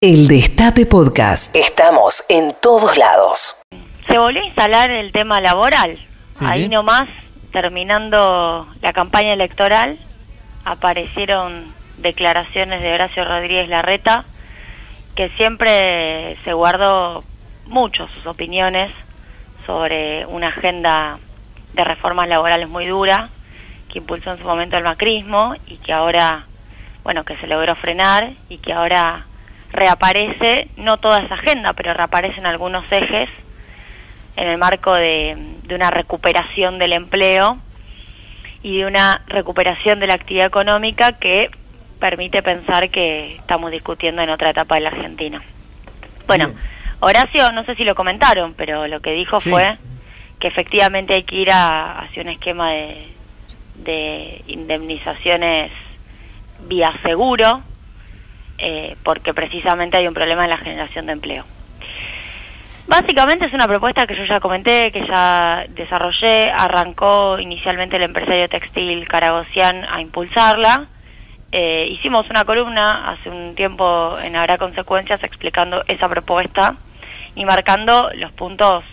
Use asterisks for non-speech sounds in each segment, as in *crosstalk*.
El Destape Podcast. Estamos en todos lados. Se volvió a instalar el tema laboral. Sí. Ahí nomás, terminando la campaña electoral, aparecieron declaraciones de Horacio Rodríguez Larreta, que siempre se guardó mucho sus opiniones sobre una agenda de reformas laborales muy dura, que impulsó en su momento el macrismo y que ahora, bueno, que se logró frenar y que ahora reaparece, no toda esa agenda, pero reaparecen algunos ejes en el marco de, de una recuperación del empleo y de una recuperación de la actividad económica que permite pensar que estamos discutiendo en otra etapa de la Argentina. Bueno, Bien. Horacio, no sé si lo comentaron, pero lo que dijo Sí. fue que efectivamente hay que ir a, hacia un esquema de, de indemnizaciones vía seguro, eh, porque precisamente hay un problema en la generación de empleo. Básicamente es una propuesta que yo ya comenté, que ya desarrollé, arrancó inicialmente el empresario textil Caragosian a impulsarla. Eh, hicimos una columna hace un tiempo en Habrá Consecuencias explicando esa propuesta y marcando los puntos,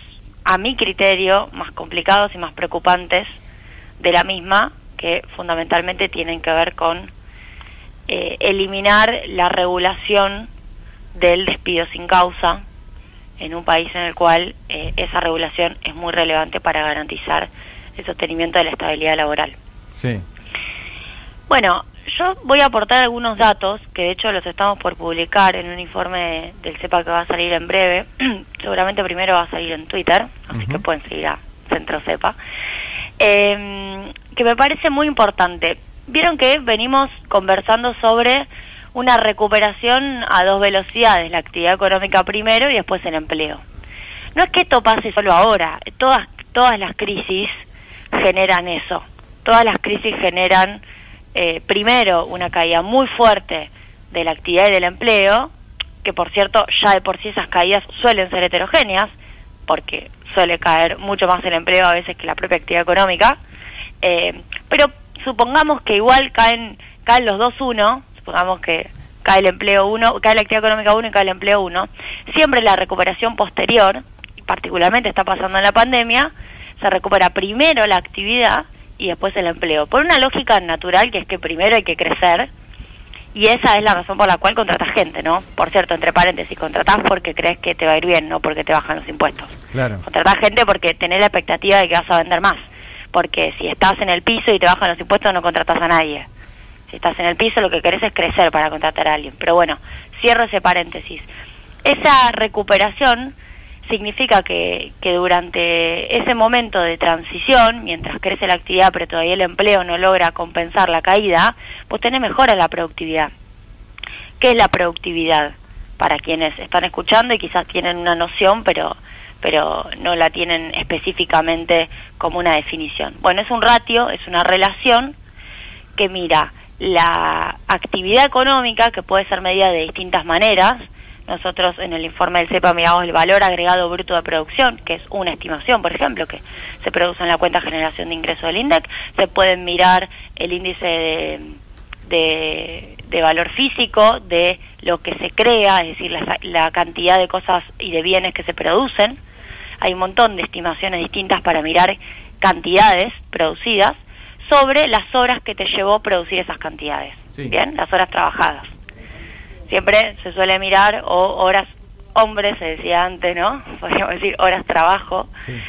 a mi criterio, más complicados y más preocupantes de la misma, que fundamentalmente tienen que ver con eh, eliminar la regulación del despido sin causa en un país en el cual eh, esa regulación es muy relevante para garantizar el sostenimiento de la estabilidad laboral. Sí. Bueno, yo voy a aportar algunos datos que de hecho los estamos por publicar en un informe del CEPA que va a salir en breve. *clears throat* Seguramente primero va a salir en Twitter, así que pueden seguir a Centro CEPA. Eh, que me parece muy importante. Vieron que venimos conversando sobre una recuperación a dos velocidades, la actividad económica primero y después el empleo. No es que esto pase solo ahora, todas, todas las crisis generan eso. Todas las crisis generan eh, primero una caída muy fuerte de la actividad y del empleo, que por cierto ya de por sí esas caídas suelen ser heterogéneas, porque suele caer mucho más el empleo a veces que la propia actividad económica, eh, pero supongamos que igual caen, caen los dos uno, supongamos que cae el empleo uno, cae la actividad económica uno y cae el empleo uno, siempre la recuperación posterior, y particularmente está pasando en la pandemia, se recupera primero la actividad y después el empleo, por una lógica natural que es que primero hay que crecer, y esa es la razón por la cual contratas gente, ¿no? Por cierto, entre paréntesis, contratás porque crees que te va a ir bien, no porque te bajan los impuestos. Claro. Contratás gente porque tenés la expectativa de que vas a vender más. Porque si estás en el piso y te bajan los impuestos, no contratas a nadie. Si estás en el piso, lo que querés es crecer para contratar a alguien. Pero bueno, cierro ese paréntesis. Esa recuperación significa que, que durante ese momento de transición, mientras crece la actividad pero todavía el empleo no logra compensar la caída, pues tenés mejora la productividad. ¿Qué es la productividad? Para quienes están escuchando y quizás tienen una noción, pero, pero no la tienen específicamente como una definición. Bueno, es un ratio, es una relación que mira la actividad económica, que puede ser medida de distintas maneras. Nosotros en el informe del CEPA miramos el valor agregado bruto de producción, que es una estimación, por ejemplo, que se produce en la cuenta generación de ingresos del INDEC. Se pueden mirar el índice de, de, valor físico de lo que se crea, es decir, la cantidad de cosas y de bienes que se producen. Hay un montón de estimaciones distintas para mirar cantidades producidas sobre las horas que te llevó producir esas cantidades. Sí. Bien, las horas trabajadas. Siempre se suele mirar o horas hombres, se decía antes, ¿no? *laughs* Podríamos decir horas trabajo Sí.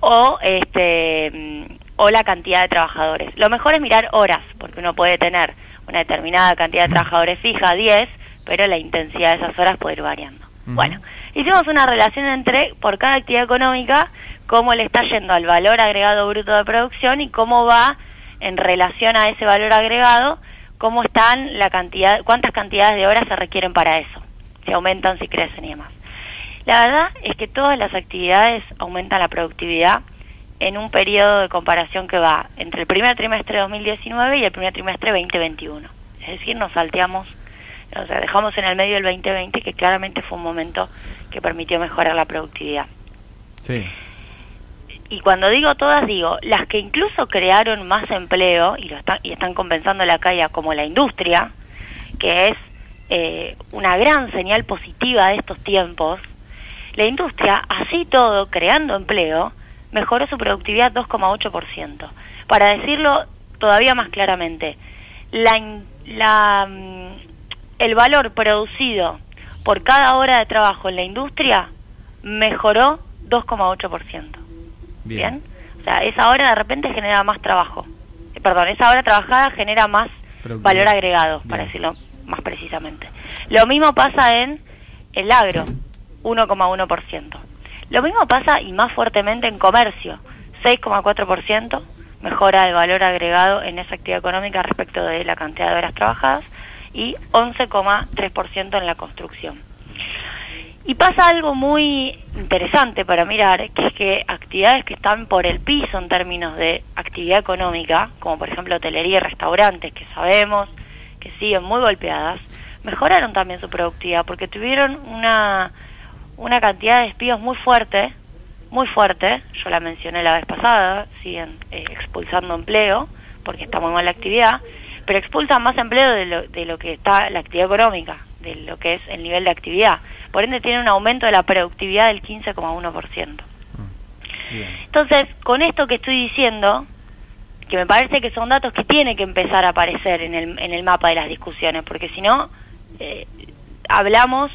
o este mm, o la cantidad de trabajadores. Lo mejor es mirar horas, porque uno puede tener una determinada cantidad de trabajadores fija, 10, pero la intensidad de esas horas puede ir variando. Bueno, hicimos una relación entre, por cada actividad económica, cómo le está yendo al valor agregado bruto de producción y cómo va en relación a ese valor agregado, cómo están la cantidad, cuántas cantidades de horas se requieren para eso, si aumentan, si crecen y demás. La verdad es que todas las actividades aumentan la productividad en un periodo de comparación que va entre el primer trimestre de 2019 y el primer trimestre 2021. Es decir, nos salteamos, o sea, dejamos en el medio el 2020, que claramente fue un momento que permitió mejorar la productividad. Sí. Y cuando digo todas, digo las que incluso crearon más empleo y, lo están, y están compensando la caída, como la industria, que es eh, una gran señal positiva de estos tiempos, la industria, así todo, creando empleo, mejoró su productividad 2,8%. Para decirlo todavía más claramente, la, la, mm, el valor producido por cada hora de trabajo en la industria mejoró 2,8%. Bien. O sea, esa hora de repente genera más trabajo. Eh, perdón, esa hora trabajada genera más valor agregado, para decirlo más precisamente. Lo mismo pasa en el agro, 1,1%. Lo mismo pasa y más fuertemente en comercio, 6,4% mejora de valor agregado en esa actividad económica respecto de la cantidad de horas trabajadas y 11,3% en la construcción. Y pasa algo muy interesante para mirar, que es que actividades que están por el piso en términos de actividad económica, como por ejemplo hotelería y restaurantes, que sabemos que siguen muy golpeadas, mejoraron también su productividad porque tuvieron una, una cantidad de despidos muy fuerte, muy fuerte, yo la mencioné la vez pasada, siguen eh, expulsando empleo porque está muy mal la actividad, pero expulsan más empleo de lo, de lo que está la actividad económica, de lo que es el nivel de actividad. Por ende tiene un aumento de la productividad del 15,1%. Mm, Entonces, con esto que estoy diciendo, que me parece que son datos que tienen que empezar a aparecer en el, en el mapa de las discusiones, porque si no, eh, hablamos,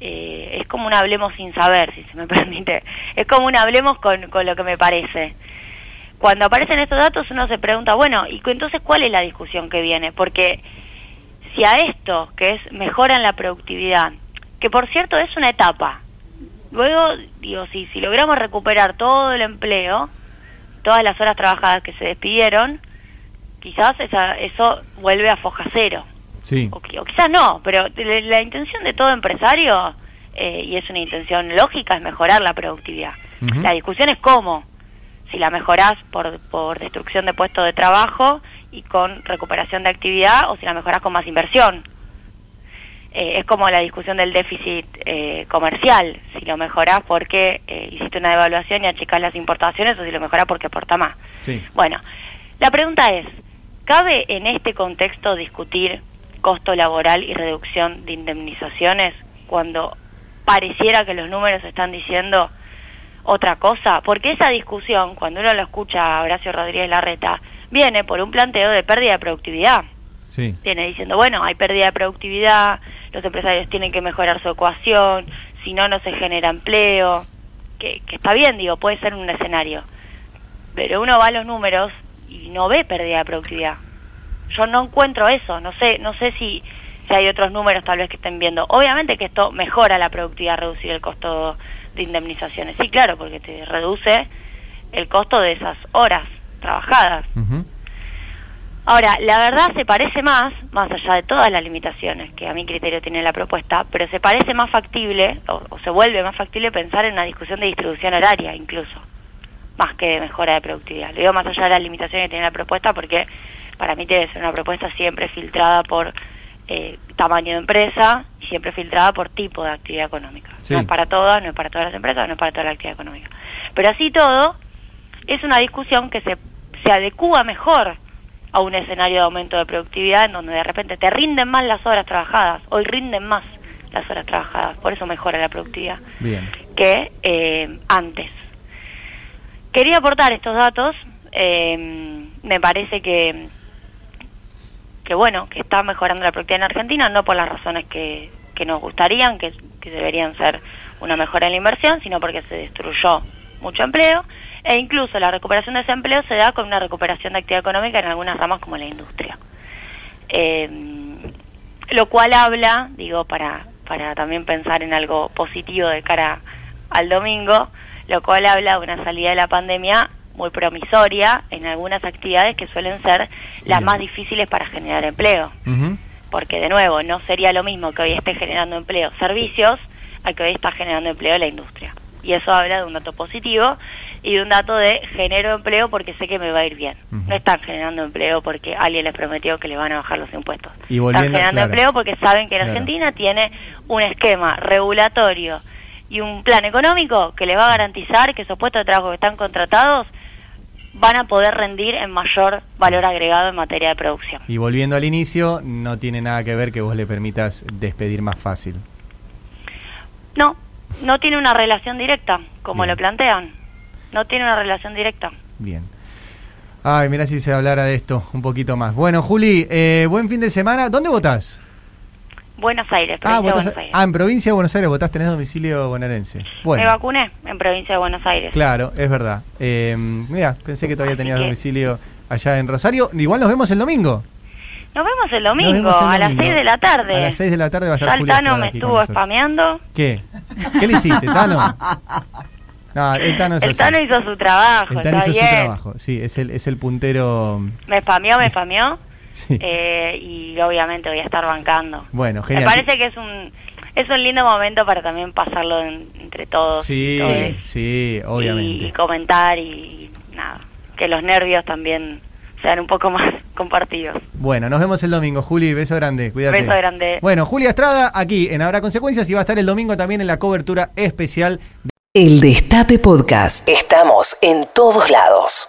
eh, es como un hablemos sin saber, si se me *laughs* permite, es como un hablemos con, con lo que me parece. Cuando aparecen estos datos uno se pregunta, bueno, ¿y entonces cuál es la discusión que viene? Porque si a esto, que es mejora en la productividad, que por cierto es una etapa, luego, digo, si, si logramos recuperar todo el empleo, todas las horas trabajadas que se despidieron, quizás esa, eso vuelve a foja cero. Sí. O, quizás no, pero la, intención de todo empresario, eh, y es una intención lógica, es mejorar la productividad. La discusión es cómo. Si la mejorás por, por destrucción de puestos de trabajo y con recuperación de actividad, o si la mejorás con más inversión. Eh, es como la discusión del déficit eh, comercial, si lo mejorás porque eh, hiciste una devaluación y achicás las importaciones o si lo mejorás porque aporta más. Bueno, la pregunta es, ¿cabe en este contexto discutir costo laboral y reducción de indemnizaciones cuando pareciera que los números están diciendo otra cosa? Porque esa discusión, cuando uno lo escucha a Horacio Rodríguez Larreta, viene por un planteo de pérdida de productividad. Sí. Viene diciendo, bueno, hay pérdida de productividad, los empresarios tienen que mejorar su ecuación, si no, no se genera empleo, que, que está bien, digo, puede ser un escenario. Pero uno va a los números y no ve pérdida de productividad. Yo no encuentro eso, no sé, no sé si, si hay otros números tal vez que estén viendo. Obviamente que esto mejora la productividad, reducir el costo de indemnizaciones. Sí, claro, porque te reduce el costo de esas horas trabajadas. Ahora, la verdad se parece más, más allá de todas las limitaciones que a mi criterio tiene la propuesta, pero se parece más factible, o, se vuelve más factible pensar en una discusión de distribución horaria incluso, más que de mejora de productividad. Lo digo más allá de las limitaciones que tiene la propuesta porque para mí debe ser una propuesta siempre filtrada por eh, tamaño de empresa y siempre filtrada por tipo de actividad económica. No es para todas, no es para todas las empresas, no es para toda la actividad económica. Pero así todo, es una discusión que se, se adecúa mejor a un escenario de aumento de productividad en donde de repente te rinden más las horas trabajadas, hoy rinden más las horas trabajadas, por eso mejora la productividad que eh, antes. Quería aportar estos datos, eh, me parece que, que bueno, que está mejorando la productividad en Argentina, no por las razones que, que nos gustarían, que, que deberían ser una mejora en la inversión, sino porque se destruyó mucho empleo e incluso la recuperación de ese empleo se da con una recuperación de actividad económica en algunas ramas como la industria. Eh, lo cual habla, digo, para, para también pensar en algo positivo de cara al domingo, lo cual habla de una salida de la pandemia muy promisoria en algunas actividades que suelen ser las más difíciles para generar empleo. Porque de nuevo, no sería lo mismo que hoy esté generando empleo servicios a que hoy está generando empleo la industria. Y eso habla de un dato positivo y de un dato de genero empleo porque sé que me va a ir bien. No están generando empleo porque alguien les prometió que le van a bajar los impuestos. están generando empleo porque saben que en Argentina tiene un esquema regulatorio y un plan económico que les va a garantizar que esos puestos de trabajo que están contratados van a poder rendir en mayor valor agregado en materia de producción. Y volviendo al inicio, no tiene nada que ver que vos le permitas despedir más fácil. No, no tiene una relación directa, como Bien. lo plantean. No tiene una relación directa. Bien. Ay, mira si se hablara de esto un poquito más. Bueno, Juli, eh, buen fin de semana. ¿Dónde votás? Buenos Aires, Ah, provincia de votás- Buenos Aires. ah, en provincia de Buenos Aires votás, tenés domicilio bonaerense. Bueno. Me vacuné en provincia de Buenos Aires. Claro, es verdad. Eh, mira, pensé que todavía Así tenías que- domicilio allá en Rosario. Igual nos vemos el domingo. Nos vemos el domingo, vemos el a las domingo. 6 de la tarde. A las 6 de la tarde va a estar Julia Tano me estuvo spameando. ¿Qué? ¿Qué le hiciste, Tano? No, el Tano El. Tano hizo su trabajo, El Tano hizo bien. su trabajo. Sí, es el, es el puntero. Me spameó, me spameó. Sí. eh, y obviamente voy a estar bancando. Bueno, Me genial. parece que es un es un lindo momento para también pasarlo en- entre todos. Sí, todos. sí, obviamente. Y, y comentar y nada, que los nervios también sean un poco *laughs* más compartidos. Bueno, nos vemos el domingo, Juli. Beso grande, cuídate. Beso grande. Bueno, Julia Estrada aquí en Habrá Consecuencias y va a estar el domingo también en la cobertura especial El Destape Podcast. Estamos en todos lados.